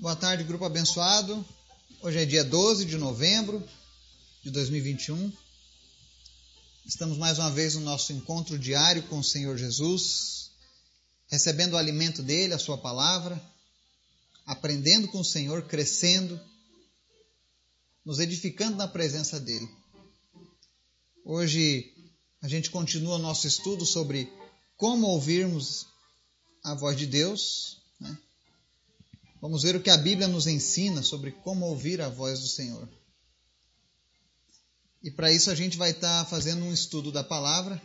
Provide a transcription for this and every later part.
Boa tarde, grupo abençoado. Hoje é dia 12 de novembro de 2021. Estamos mais uma vez no nosso encontro diário com o Senhor Jesus, recebendo o alimento dele, a sua palavra, aprendendo com o Senhor, crescendo, nos edificando na presença dele. Hoje a gente continua nosso estudo sobre como ouvirmos a voz de Deus? Vamos ver o que a Bíblia nos ensina sobre como ouvir a voz do Senhor. E para isso a gente vai estar tá fazendo um estudo da palavra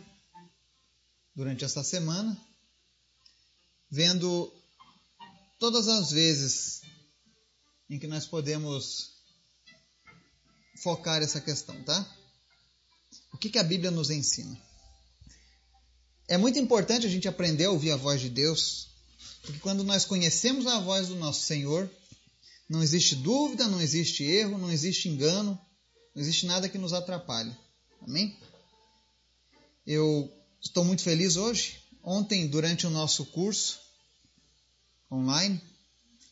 durante essa semana, vendo todas as vezes em que nós podemos focar essa questão, tá? O que, que a Bíblia nos ensina? É muito importante a gente aprender a ouvir a voz de Deus porque quando nós conhecemos a voz do nosso Senhor, não existe dúvida, não existe erro, não existe engano, não existe nada que nos atrapalhe. Amém? Eu estou muito feliz hoje. Ontem, durante o nosso curso online,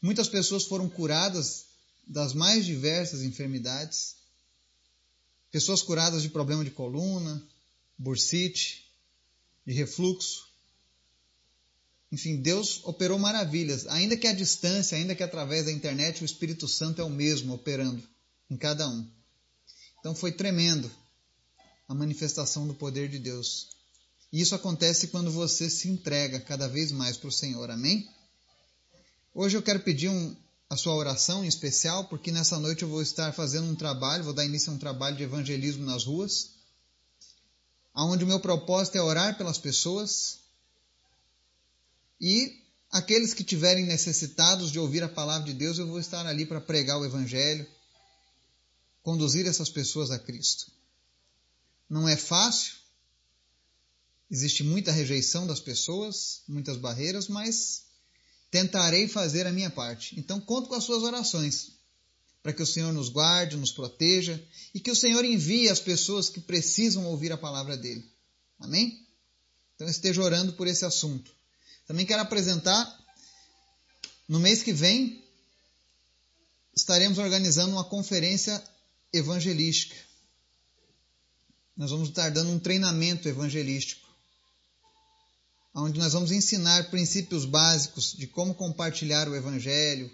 muitas pessoas foram curadas das mais diversas enfermidades. Pessoas curadas de problema de coluna, bursite, de refluxo, enfim, Deus operou maravilhas, ainda que à distância, ainda que através da internet, o Espírito Santo é o mesmo operando em cada um. Então foi tremendo a manifestação do poder de Deus. E isso acontece quando você se entrega cada vez mais para o Senhor. Amém? Hoje eu quero pedir um, a sua oração em especial, porque nessa noite eu vou estar fazendo um trabalho, vou dar início a um trabalho de evangelismo nas ruas, onde o meu propósito é orar pelas pessoas, e aqueles que tiverem necessitados de ouvir a palavra de Deus, eu vou estar ali para pregar o Evangelho, conduzir essas pessoas a Cristo. Não é fácil, existe muita rejeição das pessoas, muitas barreiras, mas tentarei fazer a minha parte. Então, conto com as suas orações, para que o Senhor nos guarde, nos proteja e que o Senhor envie as pessoas que precisam ouvir a palavra dele. Amém? Então, esteja orando por esse assunto. Também quero apresentar, no mês que vem, estaremos organizando uma conferência evangelística. Nós vamos estar dando um treinamento evangelístico, onde nós vamos ensinar princípios básicos de como compartilhar o evangelho,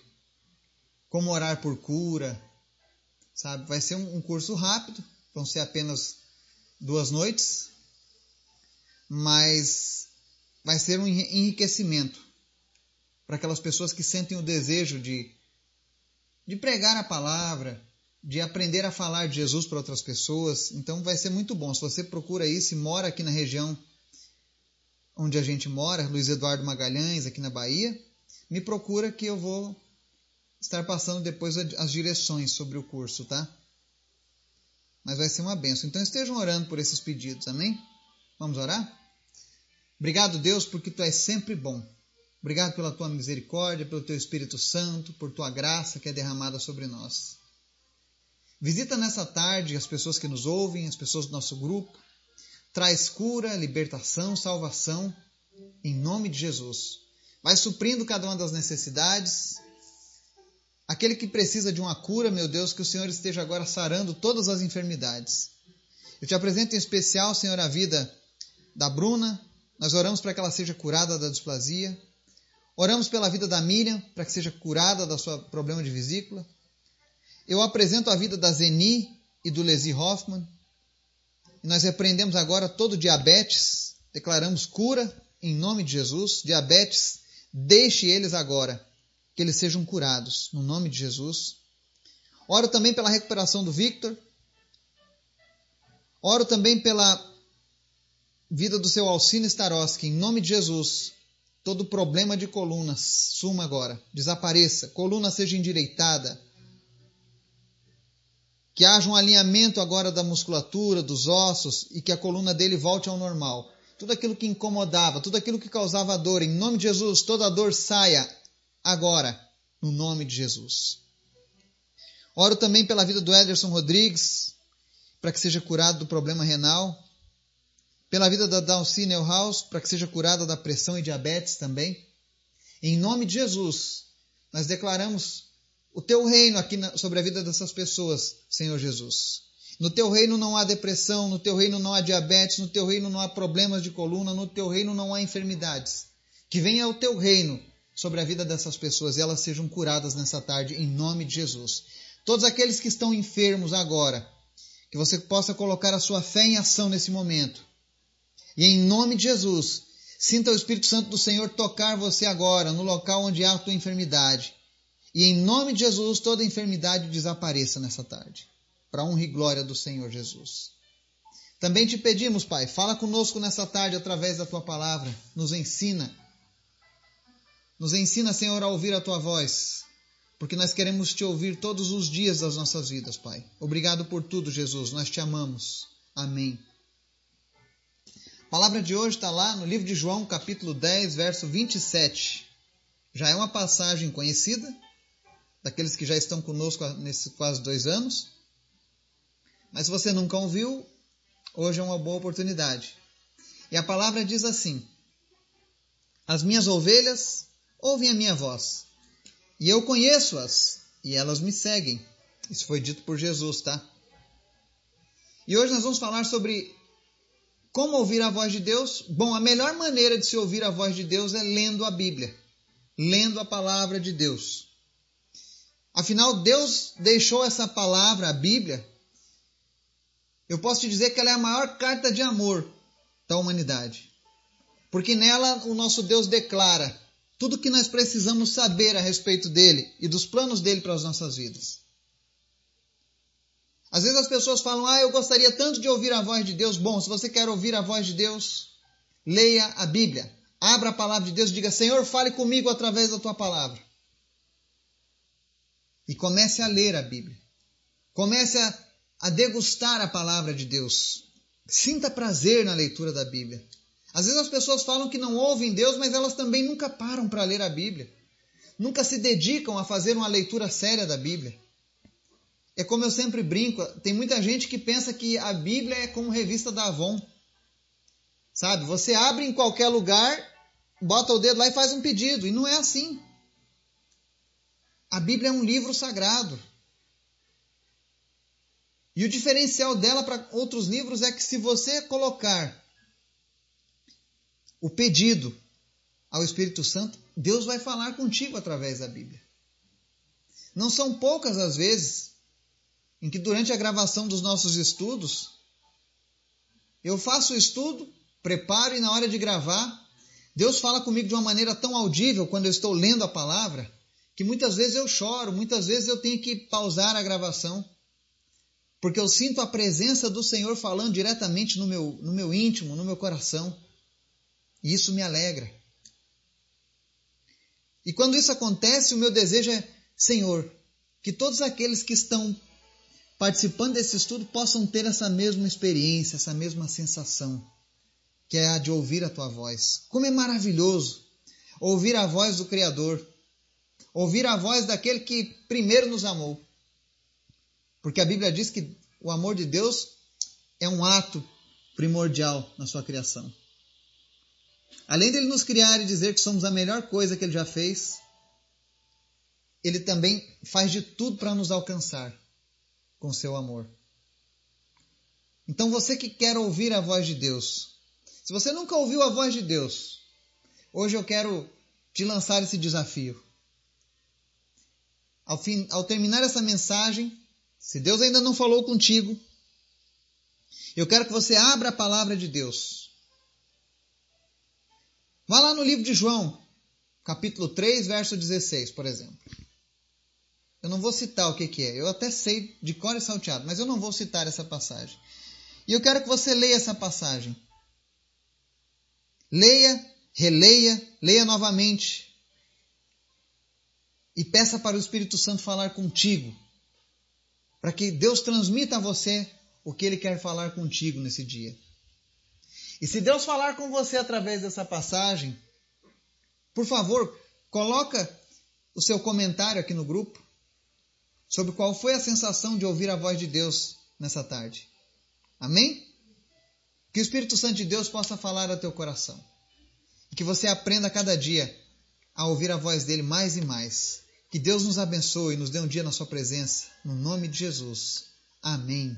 como orar por cura, sabe? Vai ser um curso rápido, vão ser apenas duas noites, mas vai ser um enriquecimento para aquelas pessoas que sentem o desejo de, de pregar a palavra, de aprender a falar de Jesus para outras pessoas. Então vai ser muito bom. Se você procura isso e mora aqui na região onde a gente mora, Luiz Eduardo Magalhães, aqui na Bahia, me procura que eu vou estar passando depois as direções sobre o curso, tá? Mas vai ser uma benção. Então estejam orando por esses pedidos, amém? Vamos orar? Obrigado, Deus, porque tu és sempre bom. Obrigado pela tua misericórdia, pelo teu Espírito Santo, por tua graça que é derramada sobre nós. Visita nessa tarde as pessoas que nos ouvem, as pessoas do nosso grupo. Traz cura, libertação, salvação, em nome de Jesus. Vai suprindo cada uma das necessidades. Aquele que precisa de uma cura, meu Deus, que o Senhor esteja agora sarando todas as enfermidades. Eu te apresento em especial, Senhor, a vida da Bruna, nós oramos para que ela seja curada da displasia. Oramos pela vida da Miriam, para que seja curada do seu problema de vesícula. Eu apresento a vida da Zeni e do Lesi Hoffman. E nós repreendemos agora todo diabetes, declaramos cura em nome de Jesus. Diabetes, deixe eles agora, que eles sejam curados, no nome de Jesus. Oro também pela recuperação do Victor. Oro também pela vida do seu Alcino Staroski, em nome de Jesus, todo problema de coluna suma agora, desapareça, coluna seja endireitada, que haja um alinhamento agora da musculatura, dos ossos e que a coluna dele volte ao normal. Tudo aquilo que incomodava, tudo aquilo que causava dor, em nome de Jesus, toda dor saia agora, no nome de Jesus. Oro também pela vida do Ederson Rodrigues, para que seja curado do problema renal pela vida da Dalcy Neuhaus, para que seja curada da pressão e diabetes também. Em nome de Jesus, nós declaramos o teu reino aqui na, sobre a vida dessas pessoas, Senhor Jesus. No teu reino não há depressão, no teu reino não há diabetes, no teu reino não há problemas de coluna, no teu reino não há enfermidades. Que venha o teu reino sobre a vida dessas pessoas e elas sejam curadas nessa tarde, em nome de Jesus. Todos aqueles que estão enfermos agora, que você possa colocar a sua fé em ação nesse momento. E em nome de Jesus, sinta o Espírito Santo do Senhor tocar você agora, no local onde há a tua enfermidade. E em nome de Jesus, toda enfermidade desapareça nessa tarde, para honra e glória do Senhor Jesus. Também te pedimos, Pai, fala conosco nessa tarde através da tua palavra, nos ensina. Nos ensina, Senhor, a ouvir a tua voz, porque nós queremos te ouvir todos os dias das nossas vidas, Pai. Obrigado por tudo, Jesus, nós te amamos. Amém. A palavra de hoje está lá no livro de João, capítulo 10, verso 27. Já é uma passagem conhecida, daqueles que já estão conosco nesses quase dois anos. Mas se você nunca ouviu, hoje é uma boa oportunidade. E a palavra diz assim: As minhas ovelhas ouvem a minha voz, e eu conheço-as, e elas me seguem. Isso foi dito por Jesus, tá? E hoje nós vamos falar sobre como ouvir a voz de Deus. Bom, a melhor maneira de se ouvir a voz de Deus é lendo a Bíblia, lendo a palavra de Deus. Afinal, Deus deixou essa palavra, a Bíblia, eu posso te dizer que ela é a maior carta de amor da humanidade. Porque nela o nosso Deus declara tudo o que nós precisamos saber a respeito dele e dos planos dele para as nossas vidas. Às vezes as pessoas falam: Ah, eu gostaria tanto de ouvir a voz de Deus. Bom, se você quer ouvir a voz de Deus, leia a Bíblia. Abra a palavra de Deus e diga: Senhor, fale comigo através da tua palavra e comece a ler a Bíblia. Comece a, a degustar a palavra de Deus. Sinta prazer na leitura da Bíblia. Às vezes as pessoas falam que não ouvem Deus, mas elas também nunca param para ler a Bíblia. Nunca se dedicam a fazer uma leitura séria da Bíblia. É como eu sempre brinco, tem muita gente que pensa que a Bíblia é como revista da Avon. Sabe? Você abre em qualquer lugar, bota o dedo lá e faz um pedido. E não é assim. A Bíblia é um livro sagrado. E o diferencial dela para outros livros é que se você colocar o pedido ao Espírito Santo, Deus vai falar contigo através da Bíblia. Não são poucas as vezes em que durante a gravação dos nossos estudos eu faço o estudo, preparo e na hora de gravar, Deus fala comigo de uma maneira tão audível quando eu estou lendo a palavra que muitas vezes eu choro, muitas vezes eu tenho que pausar a gravação, porque eu sinto a presença do Senhor falando diretamente no meu, no meu íntimo, no meu coração. E isso me alegra. E quando isso acontece, o meu desejo é, Senhor, que todos aqueles que estão participando desse estudo possam ter essa mesma experiência, essa mesma sensação, que é a de ouvir a tua voz. Como é maravilhoso ouvir a voz do Criador, ouvir a voz daquele que primeiro nos amou. Porque a Bíblia diz que o amor de Deus é um ato primordial na sua criação. Além dele nos criar e dizer que somos a melhor coisa que ele já fez, ele também faz de tudo para nos alcançar com seu amor. Então você que quer ouvir a voz de Deus, se você nunca ouviu a voz de Deus, hoje eu quero te lançar esse desafio ao, fim, ao terminar essa mensagem, se Deus ainda não falou contigo, eu quero que você abra a palavra de Deus. Vá lá no livro de João, capítulo 3, verso 16, por exemplo. Eu não vou citar o que, que é, eu até sei de cor e salteado, mas eu não vou citar essa passagem. E eu quero que você leia essa passagem. Leia, releia, leia novamente e peça para o Espírito Santo falar contigo, para que Deus transmita a você o que Ele quer falar contigo nesse dia. E se Deus falar com você através dessa passagem, por favor, coloca o seu comentário aqui no grupo sobre qual foi a sensação de ouvir a voz de Deus nessa tarde. Amém? Que o Espírito Santo de Deus possa falar ao teu coração. E que você aprenda a cada dia a ouvir a voz dele mais e mais Que Deus nos abençoe e nos dê um dia na Sua presença. No nome de Jesus. Amém.